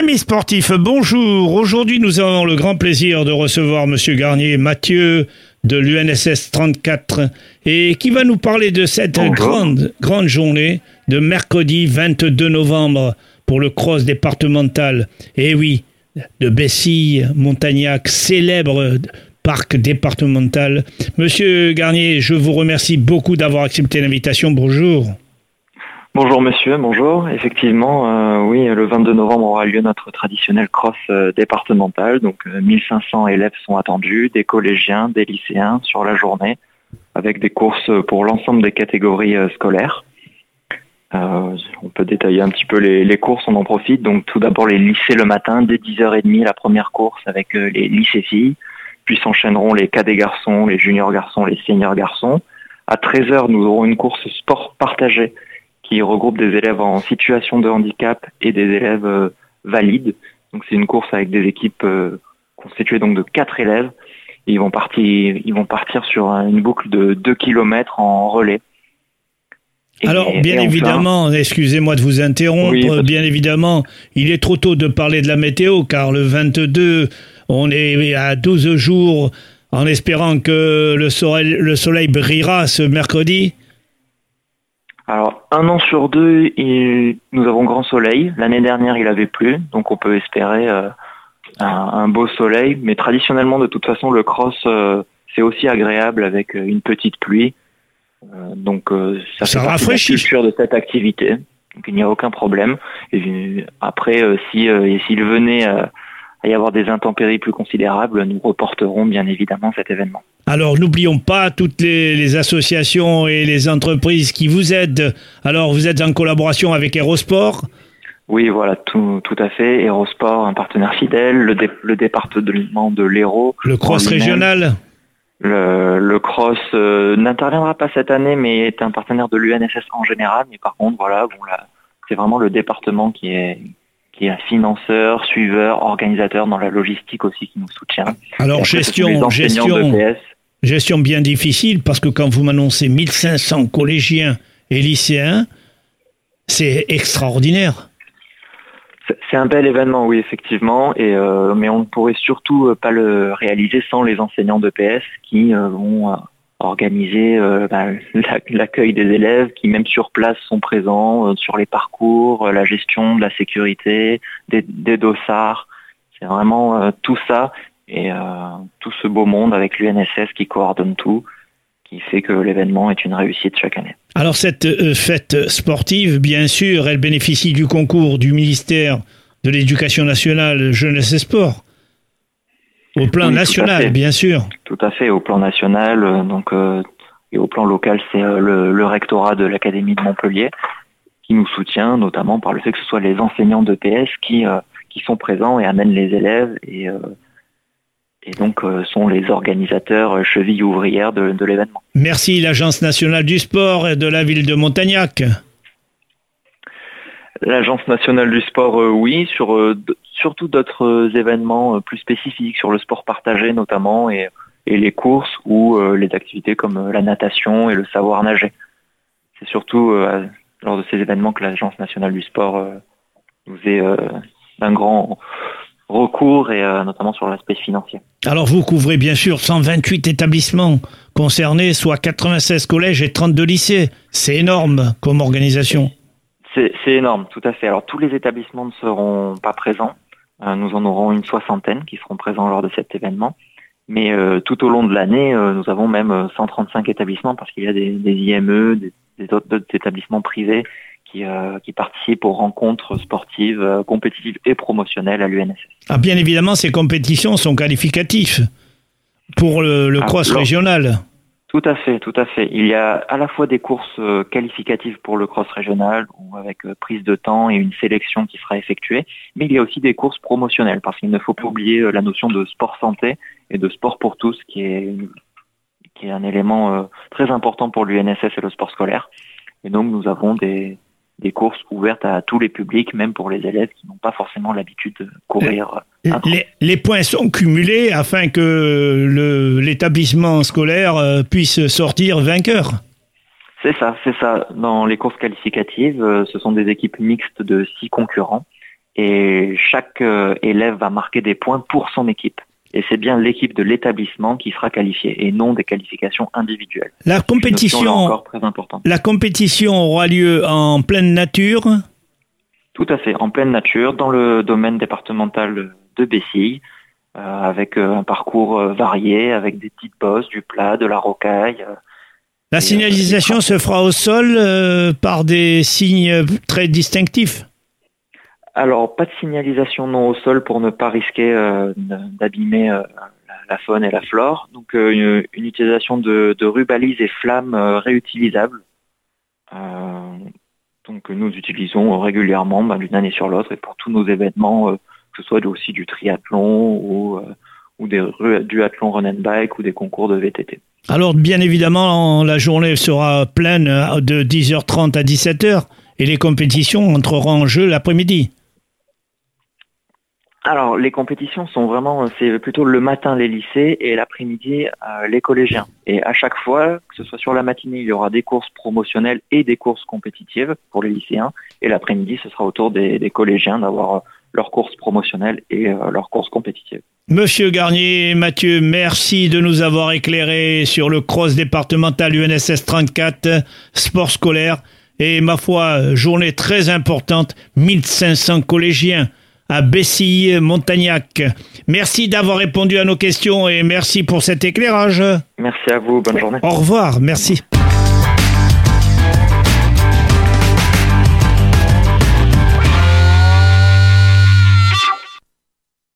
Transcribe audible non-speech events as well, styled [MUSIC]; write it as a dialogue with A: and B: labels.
A: Amis sportifs, bonjour. Aujourd'hui, nous avons le grand plaisir de recevoir Monsieur Garnier Mathieu de l'UNSS 34 et qui va nous parler de cette grande, grande journée de mercredi 22 novembre pour le cross départemental. Et oui, de Bessille, Montagnac, célèbre parc départemental. Monsieur Garnier, je vous remercie beaucoup d'avoir accepté l'invitation. Bonjour.
B: Bonjour monsieur, bonjour. Effectivement, euh, oui, le 22 novembre aura lieu notre traditionnel cross euh, départemental. Donc 1500 euh, élèves sont attendus, des collégiens, des lycéens sur la journée, avec des courses pour l'ensemble des catégories scolaires. on peut détailler un petit peu les, les, courses, on en profite. Donc tout d'abord les lycées le matin, dès 10h30 la première course avec les lycées filles, puis s'enchaîneront les cadets garçons, les juniors garçons, les seniors garçons. À 13h, nous aurons une course sport partagée qui regroupe des élèves en situation de handicap et des élèves euh, valides. Donc c'est une course avec des équipes euh, constituées donc de quatre élèves. ils vont partir, ils vont partir sur une boucle de 2 km en relais.
A: Alors, bien évidemment, excusez-moi de vous interrompre, bien évidemment, il est trop tôt de parler de la météo, car le 22, on est à 12 jours en espérant que le soleil, le soleil brillera ce mercredi.
B: Alors, un an sur deux, nous avons grand soleil. L'année dernière, il avait plu, donc on peut espérer euh, un, beau soleil. Mais traditionnellement, de toute façon, le cross, euh, c'est aussi agréable avec euh, une petite pluie. donc, ça,
A: ça
B: fait
A: rafraîchit.
B: la culture de cette activité. Donc, il n'y a aucun problème. Et après, si s'il venait à y avoir des intempéries plus considérables, nous reporterons bien évidemment cet événement.
A: Alors n'oublions pas toutes les, associations et les entreprises qui vous aident. Alors vous êtes en collaboration avec Aerosport
B: Oui, voilà, tout, tout à fait. Aerosport, un partenaire fidèle, le, le département de l'Hérault.
A: Le cross régional
B: le, le, cross euh, n'interviendra pas cette année, mais est un partenaire de l'UNSS en général. Mais par contre, voilà, bon, c'est vraiment le département qui est, qui est un financeur, suiveur, organisateur dans la logistique aussi qui nous soutient.
A: Alors gestion, gestion, gestion bien difficile parce que quand vous m'annoncez 1500 collégiens et lycéens, c'est extraordinaire.
B: C'est un bel événement, oui, effectivement, et, euh, mais on ne pourrait surtout euh, pas le réaliser sans les enseignants de PS qui euh, vont organiser euh, [LAUGHS] ben, l'accueil des élèves qui même sur place sont présents euh, sur les parcours, euh, la gestion de la sécurité, des, dossards. C'est vraiment tout ça et tout ce beau monde avec l'UNSS qui coordonne tout, qui fait que l'événement est une réussite chaque année.
A: Alors cette fête sportive, bien sûr, elle bénéficie du concours du ministère de l'Éducation nationale jeunesse et sport. Au plan national, bien sûr.
B: Tout à fait, au plan national, euh, donc euh, et au plan local, c'est euh, le, rectorat de l'académie de Montpellier qui nous soutient, notamment par le fait que ce soit les enseignants d'EPS qui qui sont présents et amènent les élèves et et donc sont les organisateurs chevilles ouvrières de, de l'événement.
A: Merci l'Agence nationale du sport et de la ville de Montagnac.
B: L'Agence nationale du sport, oui, sur surtout d'autres euh, événements euh, plus spécifiques sur le sport partagé notamment et, les courses ou euh, les activités comme la natation et le savoir nager. C'est surtout lors de ces événements que l'Agence nationale du sport nous est d'un grand recours et notamment sur l'aspect financier.
A: Alors vous couvrez bien sûr 128 établissements concernés, soit 96 collèges et 32 lycées. C'est énorme comme organisation.
B: C'est énorme, tout à fait. Alors tous les établissements ne seront pas présents. Euh, nous en aurons une soixantaine qui seront présents lors de cet événement. Mais euh, tout au long de l'année, euh, nous avons même 135 établissements parce qu'il y a des, IME, des, autres, établissements privés qui, qui, participent aux rencontres sportives, compétitives et promotionnelles à l'UNSS.
A: Ah, bien évidemment, ces compétitions sont qualificatives pour le, le ah, cross régional.
B: Tout à fait, tout à fait. Il y a à la fois des courses euh, qualificatives pour le cross régional avec euh, prise de temps et une sélection qui sera effectuée, mais il y a aussi des courses promotionnelles parce qu'il ne faut pas oublier euh, la notion de sport santé et de sport pour tous qui est un élément très important pour l'UNSS et le sport scolaire. Et donc nous avons des courses ouvertes à tous les publics, même pour les élèves qui n'ont pas forcément l'habitude de courir.
A: Les, points sont cumulés afin que l'établissement scolaire euh, puisse sortir vainqueur.
B: C'est ça, c'est ça. Dans les courses qualificatives, euh, ce sont des équipes mixtes de six concurrents. et chaque euh, élève va marquer des points pour son équipe. Et c'est bien l'équipe de l'établissement qui sera qualifiée et non des qualifications individuelles.
A: La compétition,
B: encore très importante.
A: La compétition aura lieu en pleine nature?
B: Tout à fait, en pleine nature, dans le domaine départemental de Bessie, euh, avec euh, un parcours varié, avec des petites bosses, du plat, de la rocaille.
A: La signalisation se fera au sol par des signes très distinctifs
B: alors, pas de signalisation non au sol pour ne pas risquer euh, d'abîmer euh, la, faune et la flore. Donc, euh, une, utilisation de, de rubalises et flammes réutilisables. donc, nous utilisons régulièrement bah, d'une année sur l'autre et pour tous nos événements, ce soit aussi du triathlon ou, ou des duathlon run and bike ou des concours de VTT.
A: Alors, bien évidemment, la journée sera pleine de 10h30 à 17h et les compétitions entreront en jeu l'après-midi.
B: Alors, les compétitions sont vraiment, c'est plutôt le matin les lycées et l'après-midi euh, les collégiens. Et à chaque fois, que ce soit sur la matinée, il y aura des courses promotionnelles et des courses compétitives pour les lycéens. Et l'après-midi, ce sera autour des, collégiens d'avoir euh, leurs courses promotionnelles et euh, leurs courses compétitives.
A: Monsieur Garnier, Mathieu, merci de nous avoir éclairé sur le cross départemental UNSS 34, sport scolaire. Et ma foi, journée très importante, 1500 collégiens à Bessilly-Montagnac. Merci d'avoir répondu à nos questions et merci pour cet éclairage.
B: Merci à vous, bonne journée.
A: Au revoir, merci.